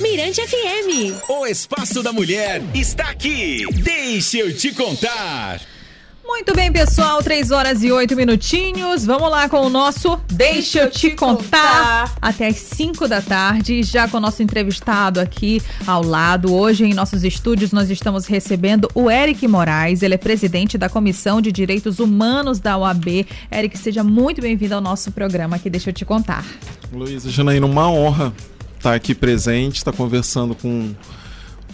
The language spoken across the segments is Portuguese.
Mirante FM. O Espaço da Mulher está aqui. Deixa eu te contar. Muito bem, pessoal, 3 horas e 8 minutinhos. Vamos lá com o nosso Deixa eu te contar. Até as 5 da tarde, já com o nosso entrevistado aqui ao lado. Hoje, em nossos estúdios, nós estamos recebendo o Eric Moraes. Ele é presidente da Comissão de Direitos Humanos da OAB. Eric, seja muito bem-vindo ao nosso programa aqui. Deixa eu te contar. Luísa Janaína, uma honra estar aqui presente, estar conversando com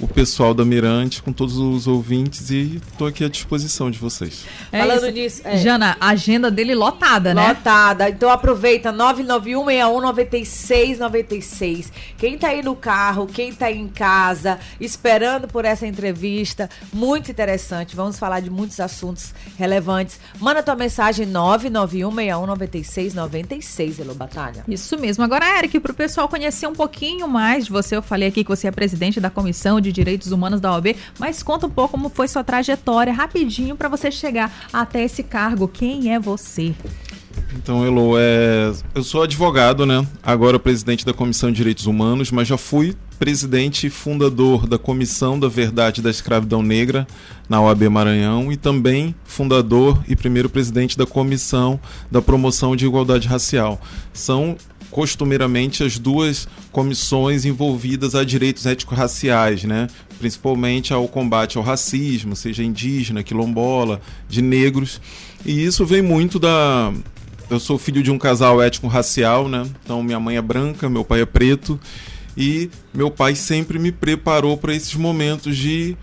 o pessoal da Mirante, com todos os ouvintes e estou aqui à disposição de vocês. É Falando isso. nisso, é. Jana, a agenda dele lotada, né? Lotada. Então aproveita 991619696. Quem está aí no carro, quem está aí em casa, esperando por essa entrevista, muito interessante. Vamos falar de muitos assuntos relevantes. Manda tua mensagem 991619696, Elô Batalha. Isso mesmo. Agora, Eric, para o pessoal conhecer um pouquinho mais de você, eu falei aqui que você é presidente da comissão de de Direitos Humanos da OAB, mas conta um pouco como foi sua trajetória, rapidinho, para você chegar até esse cargo. Quem é você? Então, Elo, é... eu sou advogado, né? Agora presidente da Comissão de Direitos Humanos, mas já fui presidente e fundador da Comissão da Verdade da Escravidão Negra na OAB Maranhão e também fundador e primeiro presidente da Comissão da Promoção de Igualdade Racial. São costumeiramente as duas comissões envolvidas a direitos étnico-raciais, né? principalmente ao combate ao racismo, seja indígena, quilombola, de negros. E isso vem muito da. Eu sou filho de um casal étnico-racial, né? Então minha mãe é branca, meu pai é preto. E meu pai sempre me preparou para esses momentos de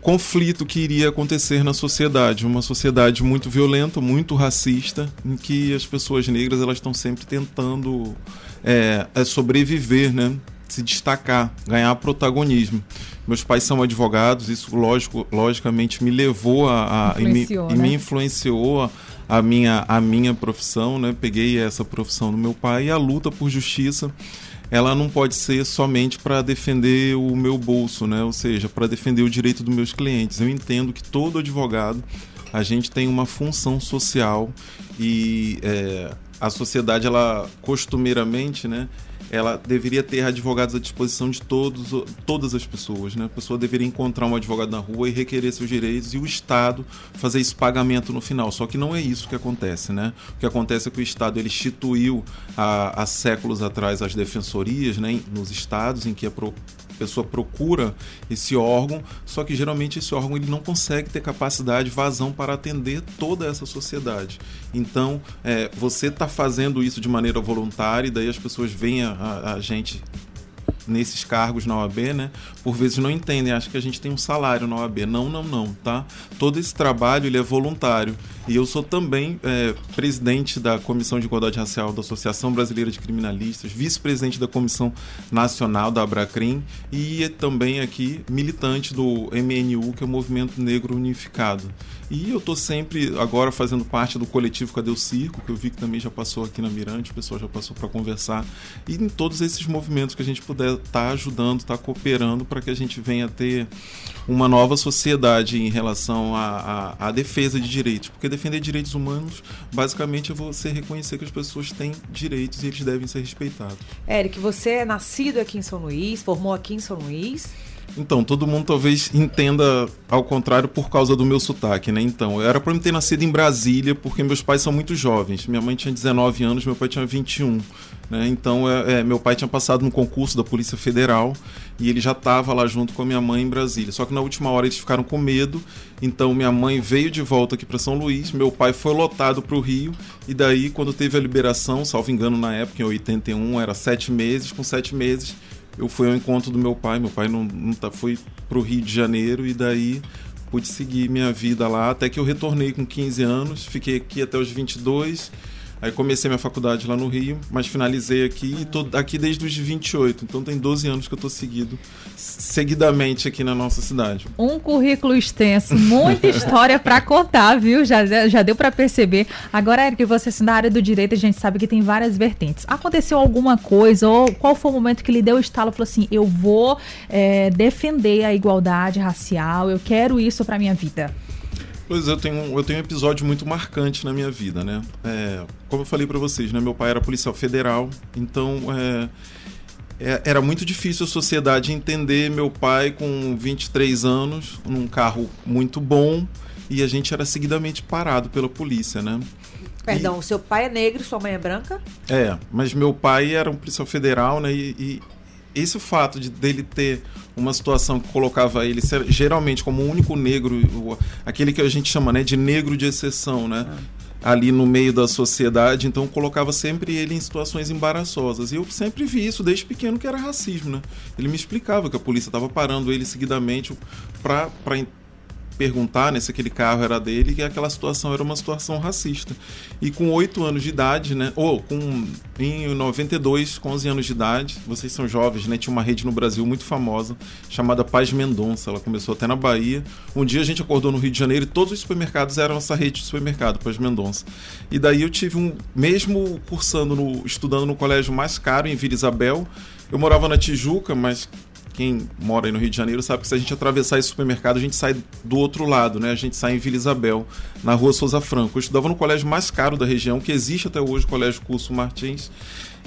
conflito que iria acontecer na sociedade, uma sociedade muito violenta, muito racista, em que as pessoas negras elas estão sempre tentando é, é sobreviver, né? se destacar, ganhar protagonismo. Meus pais são advogados, isso lógico, logicamente me levou a, a e, me, né? e me influenciou a, a, minha, a minha profissão, né? Peguei essa profissão do meu pai e a luta por justiça ela não pode ser somente para defender o meu bolso, né? Ou seja, para defender o direito dos meus clientes. Eu entendo que todo advogado a gente tem uma função social e é, a sociedade ela costumeiramente, né? Ela deveria ter advogados à disposição de todos, todas as pessoas. Né? A pessoa deveria encontrar um advogado na rua e requerer seus direitos e o Estado fazer esse pagamento no final. Só que não é isso que acontece. Né? O que acontece é que o Estado ele instituiu há, há séculos atrás as defensorias né, nos estados em que a pessoa procura esse órgão, só que geralmente esse órgão ele não consegue ter capacidade, vazão para atender toda essa sociedade. Então, é, você está fazendo isso de maneira voluntária e daí as pessoas veem a, a, a gente nesses cargos na OAB, né, por vezes não entendem, acham que a gente tem um salário na OAB. Não, não, não, tá? Todo esse trabalho ele é voluntário. E eu sou também é, presidente da Comissão de Igualdade Racial da Associação Brasileira de Criminalistas, vice-presidente da Comissão Nacional da Abracrim e também aqui militante do MNU, que é o Movimento Negro Unificado. E eu estou sempre agora fazendo parte do coletivo Cadê o Circo, que eu vi que também já passou aqui na Mirante, o pessoal já passou para conversar. E em todos esses movimentos que a gente puder estar tá ajudando, estar tá cooperando para que a gente venha ter uma nova sociedade em relação à, à, à, defesa de direitos. Porque defender direitos humanos, basicamente, é você reconhecer que as pessoas têm direitos e eles devem ser respeitados. Eric, você é nascido aqui em São Luís, formou aqui em São Luís? Então, todo mundo talvez entenda ao contrário por causa do meu sotaque, né? Então, eu era para me ter nascido em Brasília, porque meus pais são muito jovens. Minha mãe tinha 19 anos, meu pai tinha 21. Né? Então, é, é, meu pai tinha passado no concurso da Polícia Federal e ele já estava lá junto com a minha mãe em Brasília. Só que na última hora eles ficaram com medo, então minha mãe veio de volta aqui para São Luís, meu pai foi lotado para o Rio, e daí, quando teve a liberação, salvo engano na época, em 81, era sete meses, com sete meses eu fui ao encontro do meu pai. Meu pai não, não tá, foi pro Rio de Janeiro e daí pude seguir minha vida lá até que eu retornei com 15 anos, fiquei aqui até os 22 Aí comecei minha faculdade lá no Rio, mas finalizei aqui e tô aqui desde os 28. Então tem 12 anos que eu tô seguido, seguidamente aqui na nossa cidade. Um currículo extenso, muita história para contar, viu? Já, já deu para perceber. Agora, Eric, você assim, na área do direito, a gente sabe que tem várias vertentes. Aconteceu alguma coisa ou qual foi o momento que lhe deu o estalo? Falou assim, eu vou é, defender a igualdade racial, eu quero isso para minha vida. Pois eu tenho, eu tenho um episódio muito marcante na minha vida, né? É, como eu falei para vocês, né? Meu pai era policial federal, então é, é, era muito difícil a sociedade entender meu pai com 23 anos, num carro muito bom, e a gente era seguidamente parado pela polícia, né? Perdão, o seu pai é negro, sua mãe é branca? É, mas meu pai era um policial federal, né? E, e esse fato de dele ter uma situação que colocava ele geralmente como o único negro, aquele que a gente chama né, de negro de exceção, né? Ali no meio da sociedade, então colocava sempre ele em situações embaraçosas. E eu sempre vi isso desde pequeno que era racismo, né? Ele me explicava que a polícia estava parando ele seguidamente para perguntar né, se aquele carro era dele que aquela situação era uma situação racista. E com oito anos de idade, né, ou com em 92, com 11 anos de idade, vocês são jovens, né, tinha uma rede no Brasil muito famosa chamada Paz Mendonça, ela começou até na Bahia. Um dia a gente acordou no Rio de Janeiro e todos os supermercados eram essa rede de supermercado, Paz Mendonça. E daí eu tive um, mesmo cursando, no, estudando no colégio mais caro em Vila Isabel, eu morava na Tijuca, mas quem mora aí no Rio de Janeiro sabe que se a gente atravessar esse supermercado, a gente sai do outro lado, né? A gente sai em Vila Isabel, na rua Souza Franco. Eu estudava no colégio mais caro da região, que existe até hoje, o Colégio Curso Martins.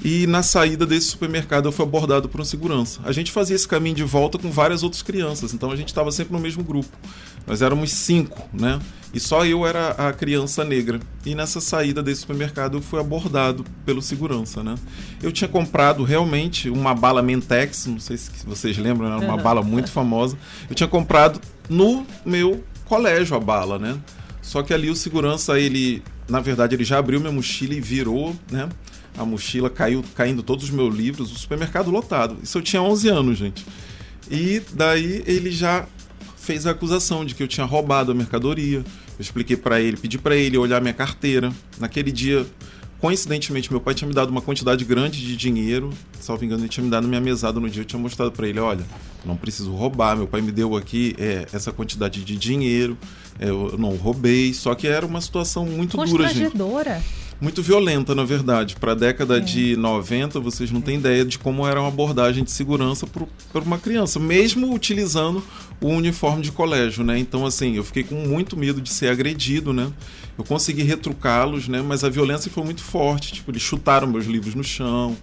E na saída desse supermercado eu fui abordado por um segurança. A gente fazia esse caminho de volta com várias outras crianças, então a gente estava sempre no mesmo grupo. Nós éramos cinco, né? E só eu era a criança negra. E nessa saída desse supermercado eu fui abordado pelo segurança, né? Eu tinha comprado realmente uma bala Mentex, não sei se vocês lembram, era uma bala muito famosa. Eu tinha comprado no meu colégio a bala, né? Só que ali o segurança, ele, na verdade, ele já abriu minha mochila e virou, né? A mochila caiu, caindo todos os meus livros, o supermercado lotado. Isso eu tinha 11 anos, gente. E daí ele já fez a acusação de que eu tinha roubado a mercadoria. Eu expliquei para ele, pedi para ele olhar minha carteira. Naquele dia, coincidentemente, meu pai tinha me dado uma quantidade grande de dinheiro. Salvo engano, ele tinha me dado minha mesada no dia. Eu tinha mostrado para ele: olha, não preciso roubar. Meu pai me deu aqui é, essa quantidade de dinheiro. é, eu não roubei. Só que era uma situação muito dura, gente. Muito violenta, na verdade. Para a década É. de 90, vocês não têm ideia de como era uma abordagem de segurança para uma criança, mesmo utilizando o uniforme de colégio, né? Então, assim, eu fiquei com muito medo de ser agredido, né? Eu consegui retrucá-los, né? Mas a violência foi muito forte. Tipo, eles chutaram meus livros no chão.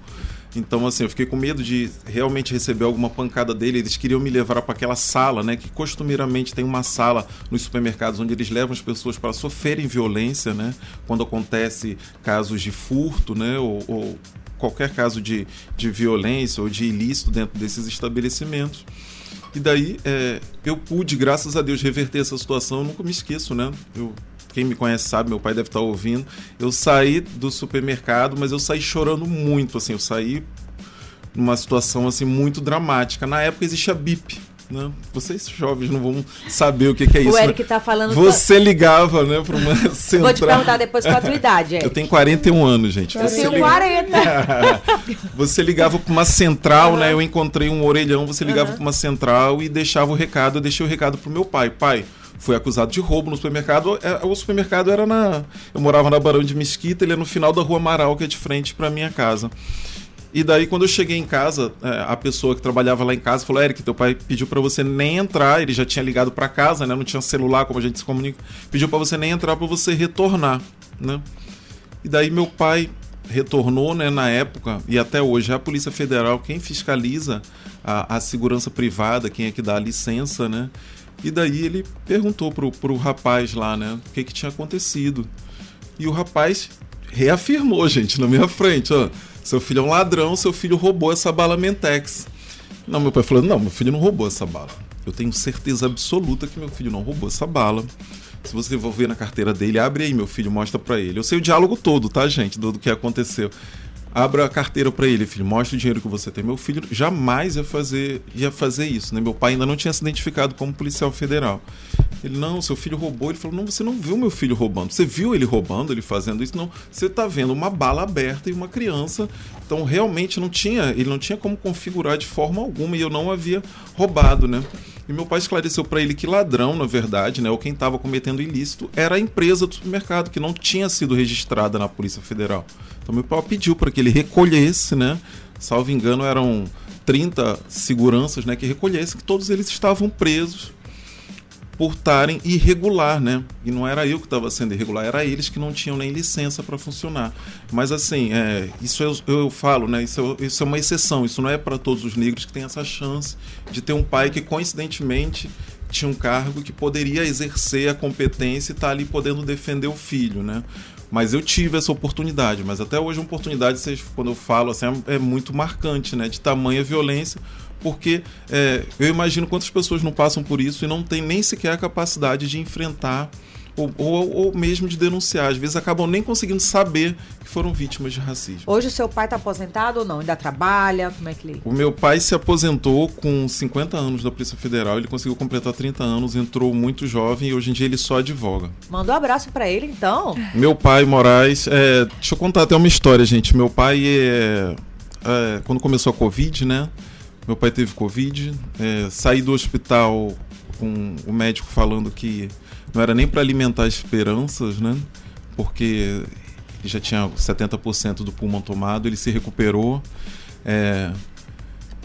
Então, assim, eu fiquei com medo de realmente receber alguma pancada dele. Eles queriam me levar para aquela sala, né? Que costumeiramente tem uma sala nos supermercados onde eles levam as pessoas para sofrerem violência, né? Quando acontece casos de furto, né? Ou, ou qualquer caso de, de violência ou de ilícito dentro desses estabelecimentos. E daí é, eu pude, graças a Deus, reverter essa situação. Eu nunca me esqueço, né? Eu, quem me conhece sabe, meu pai deve estar ouvindo. Eu saí do supermercado, mas eu saí chorando muito, assim. Eu saí numa situação assim muito dramática. Na época existia BIP, né? Vocês jovens não vão saber o que, que é isso. o né? Eric tá falando. Você ligava, né, para uma central. Vou te perguntar depois qual a tua idade, Eric. Eu tenho 41 anos, gente. Eu Você tenho liga- 40. Você ligava para uma central, né? Eu encontrei um orelhão, você ligava para uma central e deixava o recado. Eu deixei o recado pro meu pai. Pai, foi acusado de roubo no supermercado. É, O supermercado era na. Eu morava na Barão de Mesquita, ele é no final da rua Amaral, que é de frente para minha casa. E daí, quando eu cheguei em casa, é, a pessoa que trabalhava lá em casa falou: Eric, teu pai pediu para você nem entrar. Ele já tinha ligado para casa, né? Não tinha celular, como a gente se comunica. Pediu para você nem entrar, para você retornar, né? E daí, meu pai retornou, né, na época, e até hoje, é a Polícia Federal quem fiscaliza a, a segurança privada, quem é que dá a licença, né? E daí ele perguntou pro, pro rapaz lá, né, o que que tinha acontecido. E o rapaz reafirmou, gente, na minha frente, ó. Seu filho é um ladrão, seu filho roubou essa bala Mentex. Não, meu pai falou: não, meu filho não roubou essa bala. Eu tenho certeza absoluta que meu filho não roubou essa bala. Se você for ver na carteira dele, abre aí, meu filho, mostra pra ele. Eu sei o diálogo todo, tá, gente, do, do que aconteceu. Abra a carteira pra ele, filho, mostra o dinheiro que você tem. Meu filho jamais ia fazer, ia fazer isso, né? Meu pai ainda não tinha se identificado como policial federal. Ele, não, seu filho roubou. Ele falou, não, você não viu meu filho roubando. Você viu ele roubando, ele fazendo isso? Não, você tá vendo uma bala aberta e uma criança. Então, realmente, não tinha, ele não tinha como configurar de forma alguma e eu não havia roubado, né? E meu pai esclareceu para ele que ladrão, na verdade, né, ou quem estava cometendo ilícito, era a empresa do supermercado, que não tinha sido registrada na Polícia Federal. Então meu pai pediu para que ele recolhesse, né? Salvo engano, eram 30 seguranças, né, que recolhessem que todos eles estavam presos por estarem irregular, né? E não era eu que estava sendo irregular, era eles que não tinham nem licença para funcionar. Mas assim, é, isso eu, eu falo, né? Isso, isso é uma exceção, isso não é para todos os negros que têm essa chance de ter um pai que coincidentemente tinha um cargo que poderia exercer a competência e estar tá ali podendo defender o filho, né? Mas eu tive essa oportunidade, mas até hoje a oportunidade, quando eu falo assim, é, é muito marcante, né? De tamanha violência, porque é, eu imagino quantas pessoas não passam por isso e não tem nem sequer a capacidade de enfrentar ou, ou, ou, mesmo de denunciar. Às vezes acabam nem conseguindo saber que foram vítimas de racismo. Hoje o seu pai está aposentado ou não? Ainda trabalha? Como é que ele... O meu pai se aposentou com 50 anos da Polícia Federal. Ele conseguiu completar 30 anos, entrou muito jovem e hoje em dia ele só advoga. Manda um abraço para ele, então. Meu pai, Moraes... É, deixa eu contar até uma história, gente. Meu pai, é, é, quando começou a Covid, né? Meu pai teve Covid. É, saí do hospital com o médico falando que não era nem para alimentar esperanças, né? Porque já tinha 70% do pulmão tomado, ele se recuperou. É,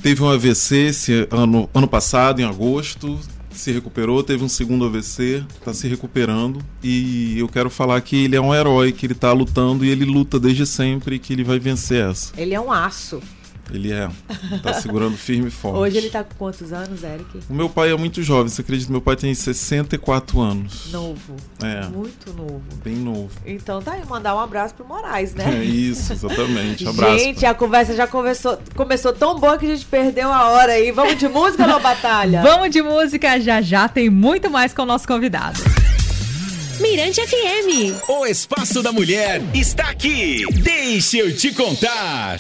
teve um AVC esse ano, ano passado, em agosto, se recuperou, teve um segundo AVC, está se recuperando. E eu quero falar que ele é um herói, que ele está lutando e ele luta desde sempre que ele vai vencer essa. Ele é um aço. Ele é. Tá segurando firme e forte. Hoje ele tá com quantos anos, Eric? O meu pai é muito jovem, você acredita? Meu pai tem 64 anos. Novo. É. Muito novo. Bem novo. Então tá aí, mandar um abraço pro Moraes, né? É isso, exatamente. Abraço. Gente, a conversa já começou, começou tão boa que a gente perdeu a hora aí. Vamos de música, ou Batalha? Vamos de música, já já tem muito mais com o nosso convidado. Mirante FM. O Espaço da Mulher está aqui. Deixa eu te contar.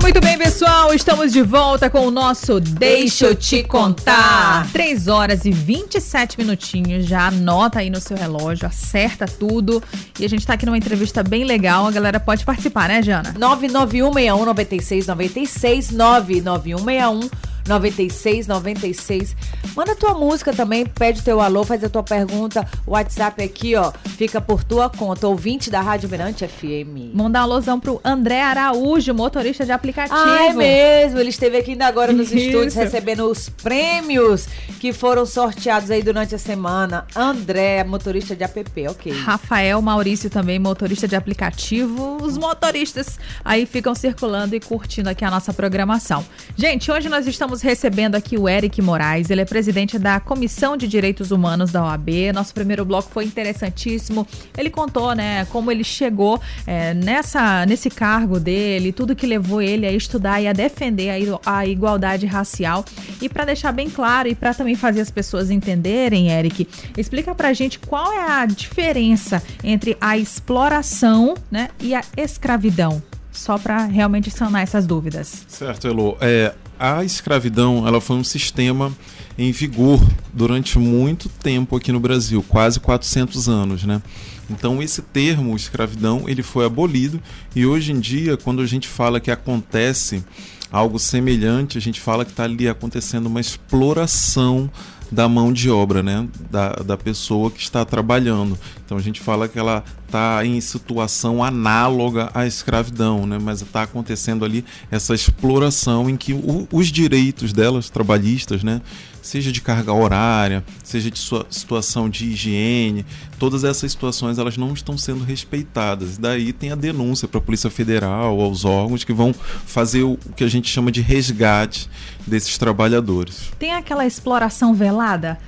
Muito bem, pessoal. Estamos de volta com o nosso Deixa eu te contar. 3 horas e 27 minutinhos. Já anota aí no seu relógio, acerta tudo. E a gente tá aqui numa entrevista bem legal. A galera pode participar, né, Jana? 991 61 96 96 99161 96 96. Manda tua música também, pede teu alô, faz a tua pergunta. O WhatsApp aqui, ó, fica por tua conta. Ouvinte da Rádio Mirante FM. Mandar um alôzão pro André Araújo, motorista de aplicativo. Ah, é mesmo. Ele esteve aqui ainda agora nos Isso. estúdios recebendo os prêmios que foram sorteados aí durante a semana. André, motorista de app, ok. Rafael Maurício também, motorista de aplicativo. Os motoristas aí ficam circulando e curtindo aqui a nossa programação. Gente, hoje nós estamos estamos recebendo aqui o Eric Moraes, ele é presidente da Comissão de Direitos Humanos da OAB. Nosso primeiro bloco foi interessantíssimo. Ele contou, né, como ele chegou é, nessa, nesse cargo dele, tudo que levou ele a estudar e a defender a, a igualdade racial. E para deixar bem claro e para também fazer as pessoas entenderem, Eric, explica pra gente qual é a diferença entre a exploração, né, e a escravidão só para realmente sanar essas dúvidas. Certo, Elo. É, a escravidão ela foi um sistema em vigor durante muito tempo aqui no Brasil, quase 400 anos, né? Então esse termo escravidão ele foi abolido e hoje em dia quando a gente fala que acontece algo semelhante, a gente fala que está ali acontecendo uma exploração da mão de obra, né? Da, da pessoa que está trabalhando. Então a gente fala que ela está em situação análoga à escravidão, né? Mas está acontecendo ali essa exploração em que o, os direitos delas, trabalhistas, né? seja de carga horária, seja de sua situação de higiene, todas essas situações elas não estão sendo respeitadas. Daí tem a denúncia para a Polícia Federal, aos órgãos que vão fazer o que a gente chama de resgate desses trabalhadores. Tem aquela exploração velada?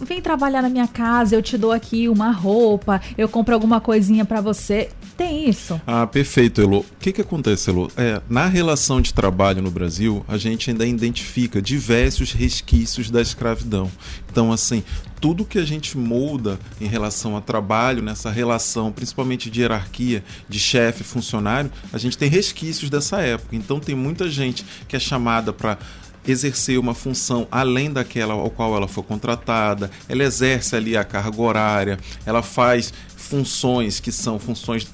Vem trabalhar na minha casa, eu te dou aqui uma roupa, eu compro alguma coisinha para você. Tem isso. Ah, perfeito, Elo. O que, que acontece, Elo? É, na relação de trabalho no Brasil, a gente ainda identifica diversos resquícios da escravidão. Então, assim, tudo que a gente molda em relação a trabalho, nessa relação, principalmente de hierarquia, de chefe, funcionário, a gente tem resquícios dessa época. Então, tem muita gente que é chamada para exercer uma função além daquela ao qual ela foi contratada, ela exerce ali a carga horária, ela faz funções que são funções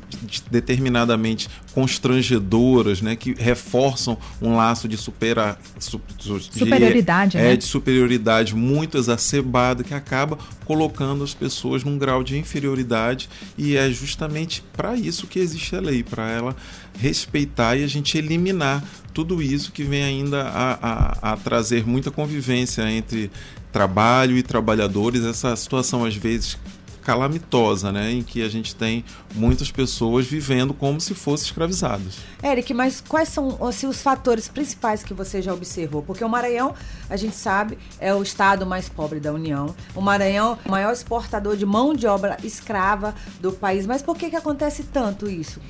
determinadamente constrangedoras, né, que reforçam um laço de, supera, su, de superioridade, é, né? de superioridade muito exacerbada que acaba colocando as pessoas num grau de inferioridade e é justamente para isso que existe a lei, para ela respeitar e a gente eliminar tudo isso que vem ainda a, a, a trazer muita convivência entre trabalho e trabalhadores, essa situação às vezes calamitosa, né, em que a gente tem muitas pessoas vivendo como se fossem escravizados. Eric, mas quais são assim, os fatores principais que você já observou? Porque o Maranhão, a gente sabe, é o estado mais pobre da União. O Maranhão é o maior exportador de mão de obra escrava do país. Mas por que, que acontece tanto isso?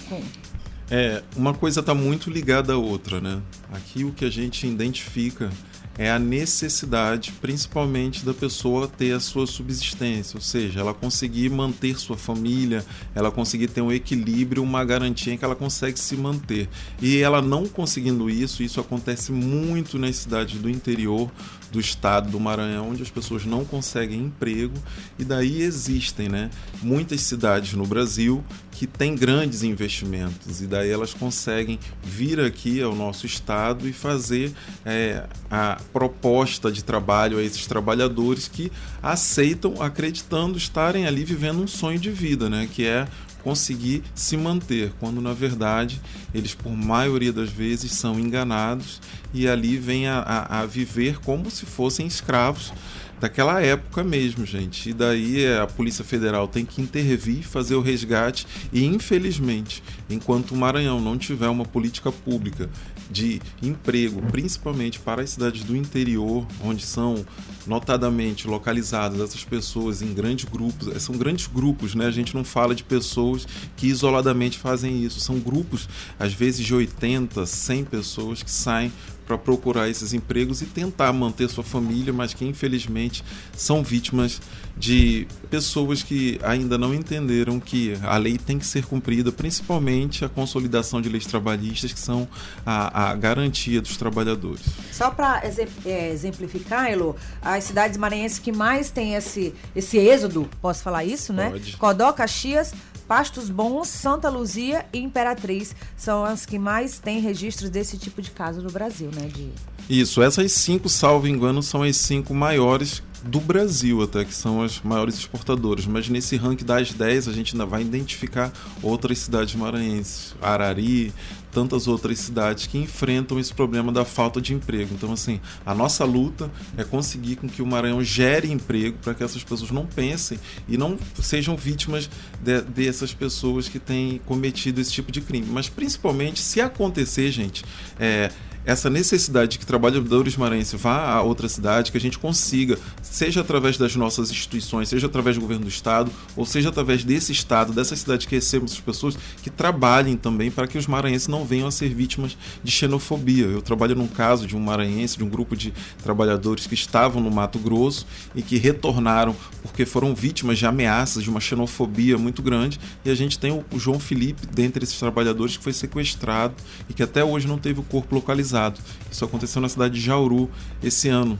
É, uma coisa está muito ligada à outra, né? Aqui o que a gente identifica é a necessidade, principalmente da pessoa ter a sua subsistência, ou seja, ela conseguir manter sua família, ela conseguir ter um equilíbrio, uma garantia que ela consegue se manter. E ela não conseguindo isso, isso acontece muito nas cidades do interior do estado do Maranhão, onde as pessoas não conseguem emprego, e daí existem né, muitas cidades no Brasil que têm grandes investimentos, e daí elas conseguem vir aqui ao nosso estado e fazer é, a proposta de trabalho a esses trabalhadores que aceitam, acreditando estarem ali vivendo um sonho de vida, né? Que é conseguir se manter, quando na verdade eles, por maioria das vezes, são enganados e ali vêm a, a, a viver como se fossem escravos daquela época mesmo, gente. E daí a Polícia Federal tem que intervir, fazer o resgate e, infelizmente, enquanto o Maranhão não tiver uma política pública de emprego, principalmente para as cidades do interior, onde são notadamente localizadas essas pessoas em grandes grupos, eh, são grandes grupos, né? A gente não fala de pessoas que isoladamente fazem isso, são grupos às vezes de 80, 100 pessoas que saem para procurar esses empregos e tentar manter sua família, mas que infelizmente são vítimas de pessoas que ainda não entenderam que a lei tem que ser cumprida, principalmente a consolidação de leis trabalhistas, que são a, a garantia dos trabalhadores. Só para é, exemplificar, Elo, as cidades maranhenses que mais têm esse, esse êxodo, posso falar isso, né? Pode. Codó, Caxias, Pastos Bons, Santa Luzia e Imperatriz são as que mais têm registros desse tipo de caso no Brasil, né? De... Isso, essas cinco, salvo engano, são as cinco maiores do Brasil até, que são as maiores exportadoras. Mas nesse ranking das 10 a gente ainda vai identificar outras cidades maranhenses, Arari, tantas outras cidades que enfrentam esse problema da falta de emprego. Então, assim, a nossa luta é conseguir com que o Maranhão gere emprego para que essas pessoas não pensem e não sejam vítimas de, dessas pessoas que têm cometido esse tipo de crime. Mas, principalmente, se acontecer, gente, é, essa necessidade de que trabalhadores maranhenses vá a outra cidade, que a gente consiga, seja através das nossas instituições, seja através do governo do estado, ou seja através desse estado, dessa cidade que recebam essas pessoas, que trabalhem também para que os maranhenses não venham a ser vítimas de xenofobia. Eu trabalho num caso de um maranhense, de um grupo de trabalhadores que estavam no Mato Grosso e que retornaram porque foram vítimas de ameaças, de uma xenofobia muito grande, e a gente tem o João Felipe, dentre esses trabalhadores, que foi sequestrado e que até hoje não teve o corpo localizado realizado. Isso aconteceu na cidade de Jauru esse ano.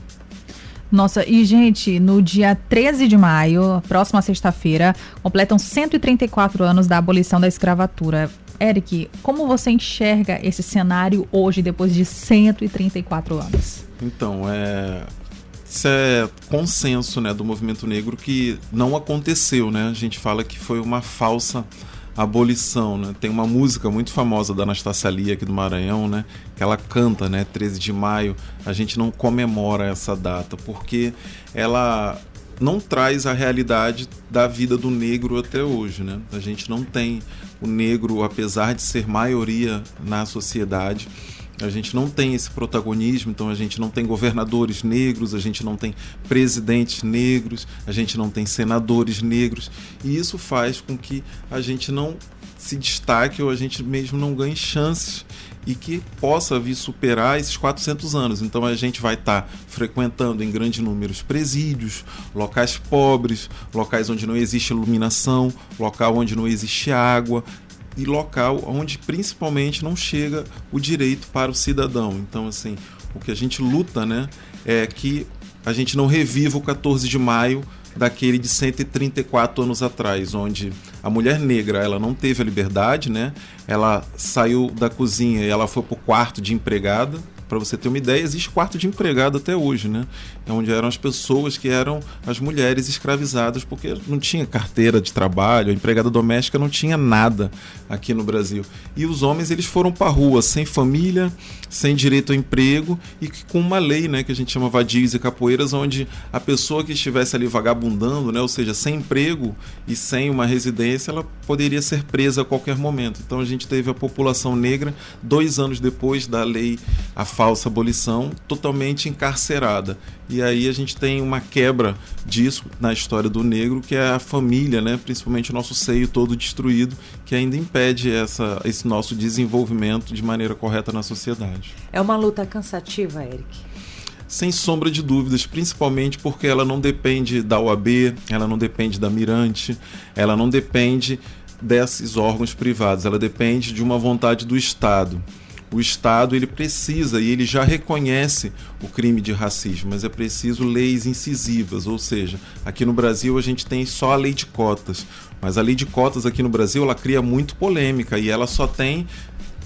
Nossa, e gente, no dia 13 de maio, próxima sexta-feira, completam 134 anos da abolição da escravatura. Eric, como você enxerga esse cenário hoje, depois de 134 anos? Então, é, isso é consenso né, do movimento negro que não aconteceu, né? A gente fala que foi uma falsa abolição, né? Tem uma música muito famosa da Anastácia Lia aqui do Maranhão, né? Que ela canta, né? 13 de maio. A gente não comemora essa data porque ela não traz a realidade da vida do negro até hoje, né? A gente não tem o negro, apesar de ser maioria na sociedade, a gente não tem esse protagonismo, então a gente não tem governadores negros, a gente não tem presidentes negros, a gente não tem senadores negros, e isso faz com que a gente não se destaque ou a gente mesmo não ganhe chances e que possa vir superar esses 400 anos. Então a gente vai estar tá frequentando em grandes números presídios, locais pobres, locais onde não existe iluminação, local onde não existe água, e local onde principalmente não chega o direito para o cidadão. Então, assim, o que a gente luta, né, é que a gente não reviva o 14 de maio daquele de 134 anos atrás, onde a mulher negra ela não teve a liberdade, né? Ela saiu da cozinha e ela foi para o quarto de empregada, Para você ter uma ideia, existe quarto de empregado até hoje, né? É onde eram as pessoas que eram as mulheres escravizadas, porque não tinha carteira de trabalho, a empregada doméstica não tinha nada aqui no Brasil. E os homens eles foram para a rua sem família, sem direito ao emprego e com uma lei, né, que a gente chama vadios e capoeiras, onde a pessoa que estivesse ali vagabundando, né, ou seja, sem emprego e sem uma residência, ela poderia ser presa a qualquer momento. Então a gente teve a população negra dois anos depois da lei a falsa abolição totalmente encarcerada. E aí a gente tem uma quebra disso na história do negro, que é a família, né, principalmente o nosso seio todo destruído, que ainda impede essa, esse nosso desenvolvimento de maneira correta na sociedade. É uma luta cansativa, Eric? Sem sombra de dúvidas, principalmente porque ela não depende da OAB, ela não depende da Mirante, ela não depende desses órgãos privados, ela depende de uma vontade do Estado. O Estado ele precisa e ele já reconhece o crime de racismo, mas é preciso leis incisivas, ou seja, aqui no Brasil a gente tem só a lei de cotas, mas a lei de cotas aqui no Brasil ela cria muito polêmica e ela só tem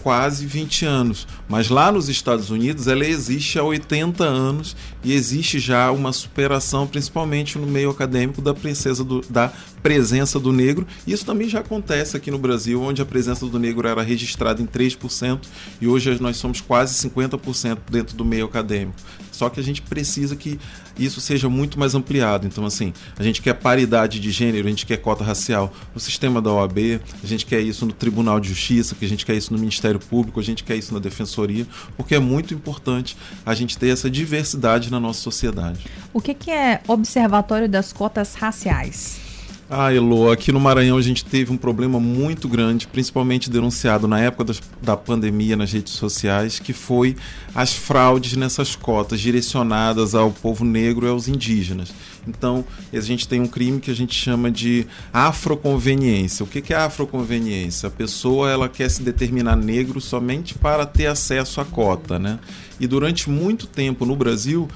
quase 20 anos. Mas lá nos Estados Unidos ela existe há 80 anos e existe já uma superação, principalmente no meio acadêmico, da, do, da presença do negro. Isso também já acontece aqui no Brasil, onde a presença do negro era registrada em 3% e hoje nós somos quase 50% dentro do meio acadêmico. Só que a gente precisa que isso seja muito mais ampliado. Então, assim, a gente quer paridade de gênero, a gente quer cota racial no sistema da OAB, a gente quer isso no Tribunal de Justiça, que a gente quer isso no Ministério Público, a gente quer isso na Defensoria, porque é muito importante a gente ter essa diversidade na nossa sociedade. O que, que é Observatório das Cotas Raciais? Ah, Elo, aqui no Maranhão a gente teve um problema muito grande, principalmente denunciado na época das, da pandemia nas redes sociais, que foi as fraudes nessas cotas direcionadas ao povo negro e aos indígenas. Então, a gente tem um crime que a gente chama de afroconveniência. O que é afroconveniência? A pessoa ela quer se determinar negro somente para ter acesso à cota, né? E durante muito tempo no Brasil,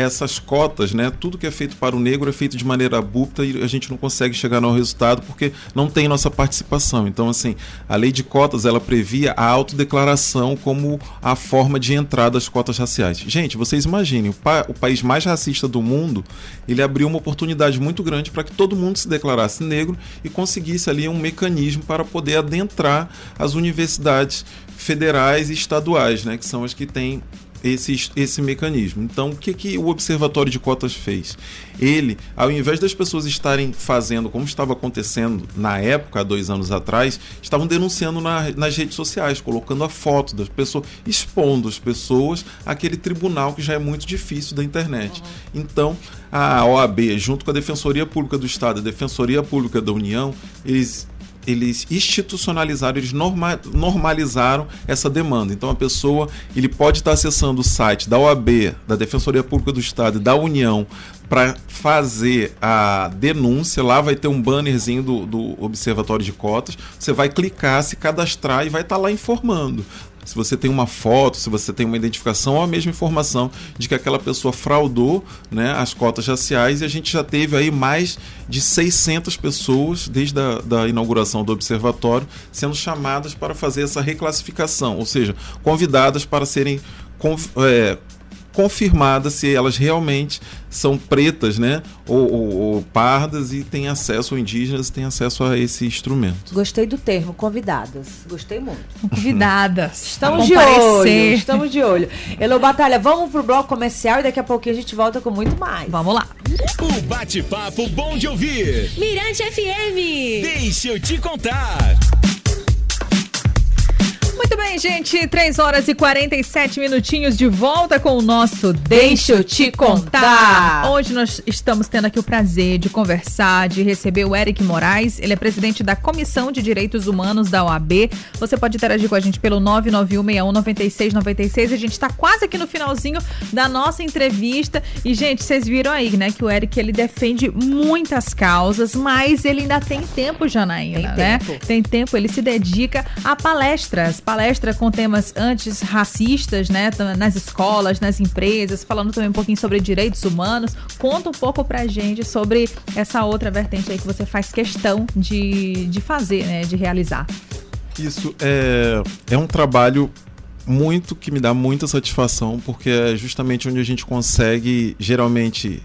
essas cotas, né? Tudo que é feito para o negro é feito de maneira abrupta e a gente não consegue chegar no resultado porque não tem nossa participação. Então, assim, a lei de cotas ela previa a autodeclaração como a forma de entrada das cotas raciais. Gente, vocês imaginem, o, pa o país mais racista do mundo, ele abriu uma oportunidade muito grande para que todo mundo se declarasse negro e conseguisse ali um mecanismo para poder adentrar as universidades federais e estaduais, né, que são as que têm esse, esse mecanismo. Então, o que, que o Observatório de Cotas fez? Ele, ao invés das pessoas estarem fazendo como estava acontecendo na época, há dois anos atrás, estavam denunciando na, nas redes sociais, colocando a foto das pessoas, expondo as pessoas àquele tribunal que já é muito difícil da internet. Uhum. Então, a OAB, junto com a Defensoria Pública do Estado, a Defensoria Pública da União, eles eles institucionalizaram, eles norma, normalizaram essa demanda. Então a pessoa ele pode estar acessando o site da OAB, da Defensoria Pública do Estado e da União para fazer a denúncia. Lá vai ter um bannerzinho do, do Observatório de Cotas. Você vai clicar, se cadastrar e vai estar lá informando se você tem uma foto, se você tem uma identificação, ou a mesma informação de que aquela pessoa fraudou né, as cotas raciais e a gente já teve aí mais de 600 pessoas desde a da inauguração do observatório sendo chamadas para fazer essa reclassificação, ou seja, convidadas para serem é, confirmada se elas realmente são pretas, né? Ou, ou, ou, pardas e têm acesso, ou indígenas têm acesso a esse instrumento. Gostei do termo, convidadas. Gostei muito. Convidadas. Estamos de olho. Estamos de olho. Elo Batalha, vamos pro bloco comercial e daqui a pouquinho a gente volta com muito mais. Vamos lá. O bate-papo bom de ouvir. Mirante FM. Deixa eu te contar. Muito bem, gente. 3 horas e 47 minutinhos de volta com o nosso Deixa eu te contar. Hoje nós estamos tendo aqui o prazer de conversar, de receber o Eric Moraes. Ele é presidente da Comissão de Direitos Humanos da OAB. Você pode interagir com a gente pelo 991619696. A gente está quase aqui no finalzinho da nossa entrevista. E, gente, vocês viram aí, né, que o Eric ele defende muitas causas, mas ele ainda tem tempo, Janaína, tem né? Tempo. Tem tempo, ele se dedica a palestras palestra com temas antes racistas, né, nas escolas, nas empresas, falando também um pouquinho sobre direitos humanos. Conta um pouco pra gente sobre essa outra vertente aí que você faz questão de, de fazer, né, de realizar. Isso é, é um trabalho muito que me dá muita satisfação, porque é justamente onde a gente consegue geralmente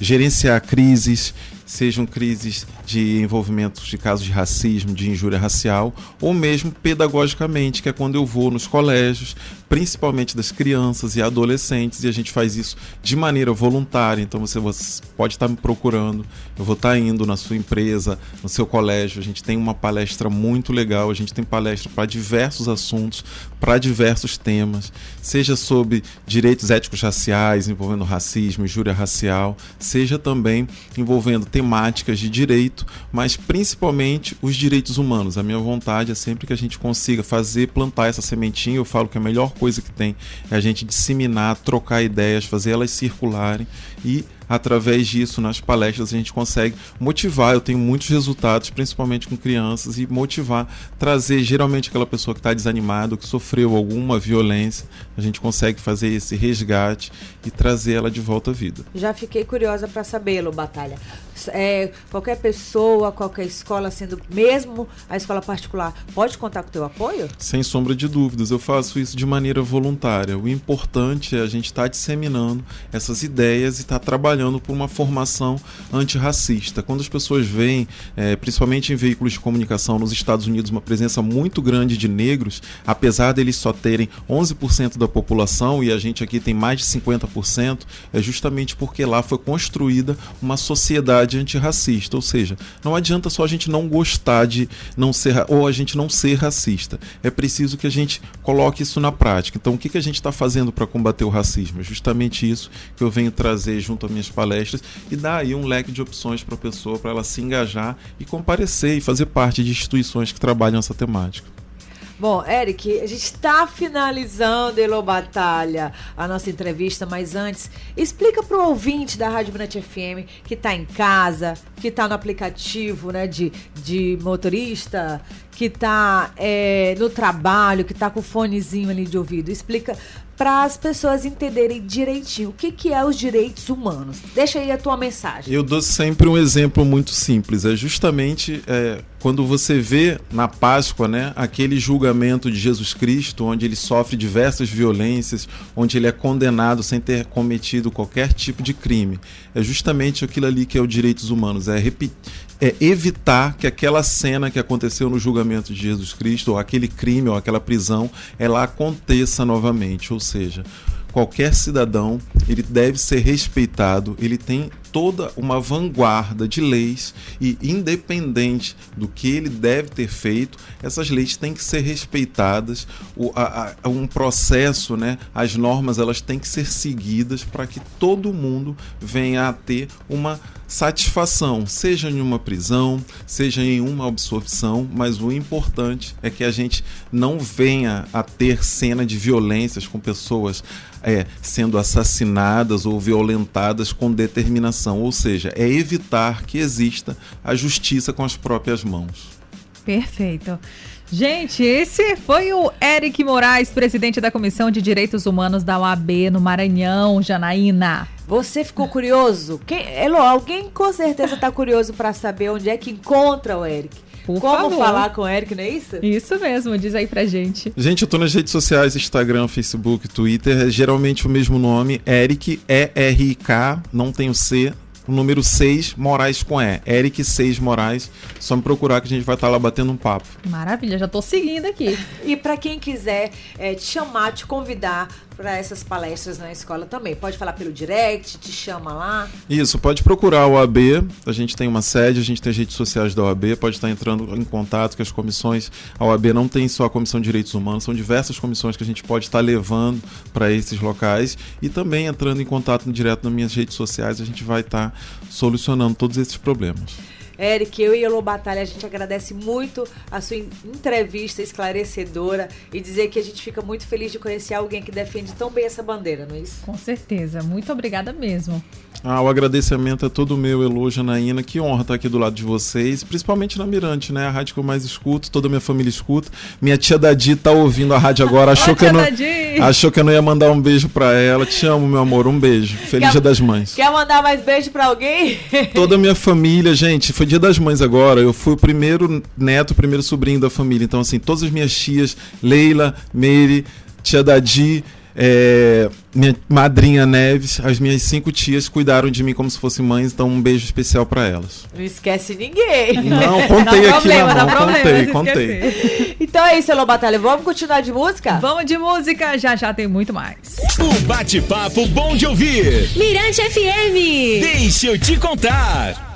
gerenciar crises, sejam crises de envolvimento de casos de racismo, de injúria racial, ou mesmo pedagogicamente, que é quando eu vou nos colégios, principalmente das crianças e adolescentes, e a gente faz isso de maneira voluntária. Então você, você pode estar me procurando, eu vou estar indo na sua empresa, no seu colégio. A gente tem uma palestra muito legal, a gente tem palestra para diversos assuntos, para diversos temas, seja sobre direitos éticos raciais, envolvendo racismo, injúria racial, seja também envolvendo temáticas de direito, mas principalmente os direitos humanos. A minha vontade é sempre que a gente consiga fazer, plantar essa sementinha. Eu falo que a melhor coisa que tem é a gente disseminar, trocar ideias, fazer elas circularem e através disso, nas palestras, a gente consegue motivar. Eu tenho muitos resultados, principalmente com crianças, e motivar, trazer geralmente aquela pessoa que está desanimada, que sofreu alguma violência, a gente consegue fazer esse resgate e trazer ela de volta à vida. Já fiquei curiosa para sabê-lo, Batalha. É, qualquer pessoa, qualquer escola, sendo mesmo a escola particular, pode contar com o teu apoio? Sem sombra de dúvidas, eu faço isso de maneira voluntária. O importante é a gente estar tá disseminando essas ideias e estar tá trabalhando por uma formação antirracista. Quando as pessoas veem, é, principalmente em veículos de comunicação nos Estados Unidos, uma presença muito grande de negros, apesar deles só terem 11% da população e a gente aqui tem mais de 50%, é justamente porque lá foi construída uma sociedade antirracista. Ou seja, não adianta só a gente não gostar de não ser ou a gente não ser racista. É preciso que a gente coloque isso na prática. Então, o que, que a gente está fazendo para combater o racismo? É justamente isso que eu venho trazer junto às minhas palestras e dá aí um leque de opções para a pessoa, para ela se engajar e comparecer e fazer parte de instituições que trabalham essa temática. Bom, Eric, a gente está finalizando, Elo Batalha, a nossa entrevista, mas antes, explica para o ouvinte da Rádio Brant FM que está em casa, que está no aplicativo né, de, de motorista, que está é, no trabalho, que está com o fonezinho ali de ouvido. Explica para as pessoas entenderem direitinho o que, que é os direitos humanos. Deixa aí a tua mensagem. Eu dou sempre um exemplo muito simples. É justamente é, quando você vê na Páscoa, né, aquele julgamento de Jesus Cristo, onde ele sofre diversas violências, onde ele é condenado sem ter cometido qualquer tipo de crime. É justamente aquilo ali que é os direitos humanos. É é evitar que aquela cena que aconteceu no julgamento de Jesus Cristo, ou aquele crime, ou aquela prisão, ela aconteça novamente. Ou seja, qualquer cidadão ele deve ser respeitado, ele tem toda uma vanguarda de leis e independente do que ele deve ter feito, essas leis têm que ser respeitadas, o, a, a, um processo, né, as normas elas têm que ser seguidas para que todo mundo venha a ter uma satisfação, seja em uma prisão, seja em uma absorção, mas o importante é que a gente não venha a ter cena de violências com pessoas é, sendo assassinadas ou violentadas com determinação, ou seja, é evitar que exista a justiça com as próprias mãos. Perfeito. Gente, esse foi o Eric Moraes, presidente da Comissão de Direitos Humanos da OAB no Maranhão, Janaína. Você ficou curioso? Quem, Elo, alguém com certeza está curioso para saber onde é que encontra o Eric. Por Como favor. falar com o Eric, não é isso? Isso mesmo, diz aí pra gente. Gente, eu tô nas redes sociais, Instagram, Facebook, Twitter, é geralmente o mesmo nome, Eric, E-R-I-K, não tem o C, o número 6, Moraes com E. Eric 6 Moraes. Só me procurar que a gente vai estar tá lá batendo um papo. Maravilha, já tô seguindo aqui. e para quem quiser é, te chamar, te convidar para essas palestras na escola também. Pode falar pelo direct, te chama lá. Isso, pode procurar o AB. A gente tem uma sede, a gente tem as redes sociais da OAB, pode estar entrando em contato com as comissões. A OAB não tem só a Comissão de Direitos Humanos, são diversas comissões que a gente pode estar levando para esses locais e também entrando em contato direto nas minhas redes sociais, a gente vai estar solucionando todos esses problemas. Eric, eu e Elô Batalha, a gente agradece muito a sua entrevista esclarecedora e dizer que a gente fica muito feliz de conhecer alguém que defende tão bem essa bandeira, não é isso? Com certeza. Muito obrigada mesmo. Ah, o agradecimento é todo meu, Elô, Janaína. Que honra estar aqui do lado de vocês, principalmente na Mirante, né? A rádio que eu mais escuto, toda a minha família escuta. Minha tia Dadi tá ouvindo a rádio agora, achou, que eu, não, achou que eu não ia mandar um beijo pra ela. Te amo, meu amor, um beijo. Feliz quer, Dia das Mães. Quer mandar mais beijo pra alguém? Toda a minha família, gente, foi Dia das Mães agora. Eu fui o primeiro neto, o primeiro sobrinho da família. Então, assim, todas as minhas tias, Leila, Meire, tia Dadi, é, minha madrinha Neves, as minhas cinco tias cuidaram de mim como se fossem mães, então um beijo especial para elas. Não esquece ninguém. Não, contei aqui problema, na mão, contei, contei. Então é isso, Elô Batalha. Vamos continuar de música? Vamos de música, já já tem muito mais. O bate-papo bom de ouvir. Mirante FM. Deixa eu te contar.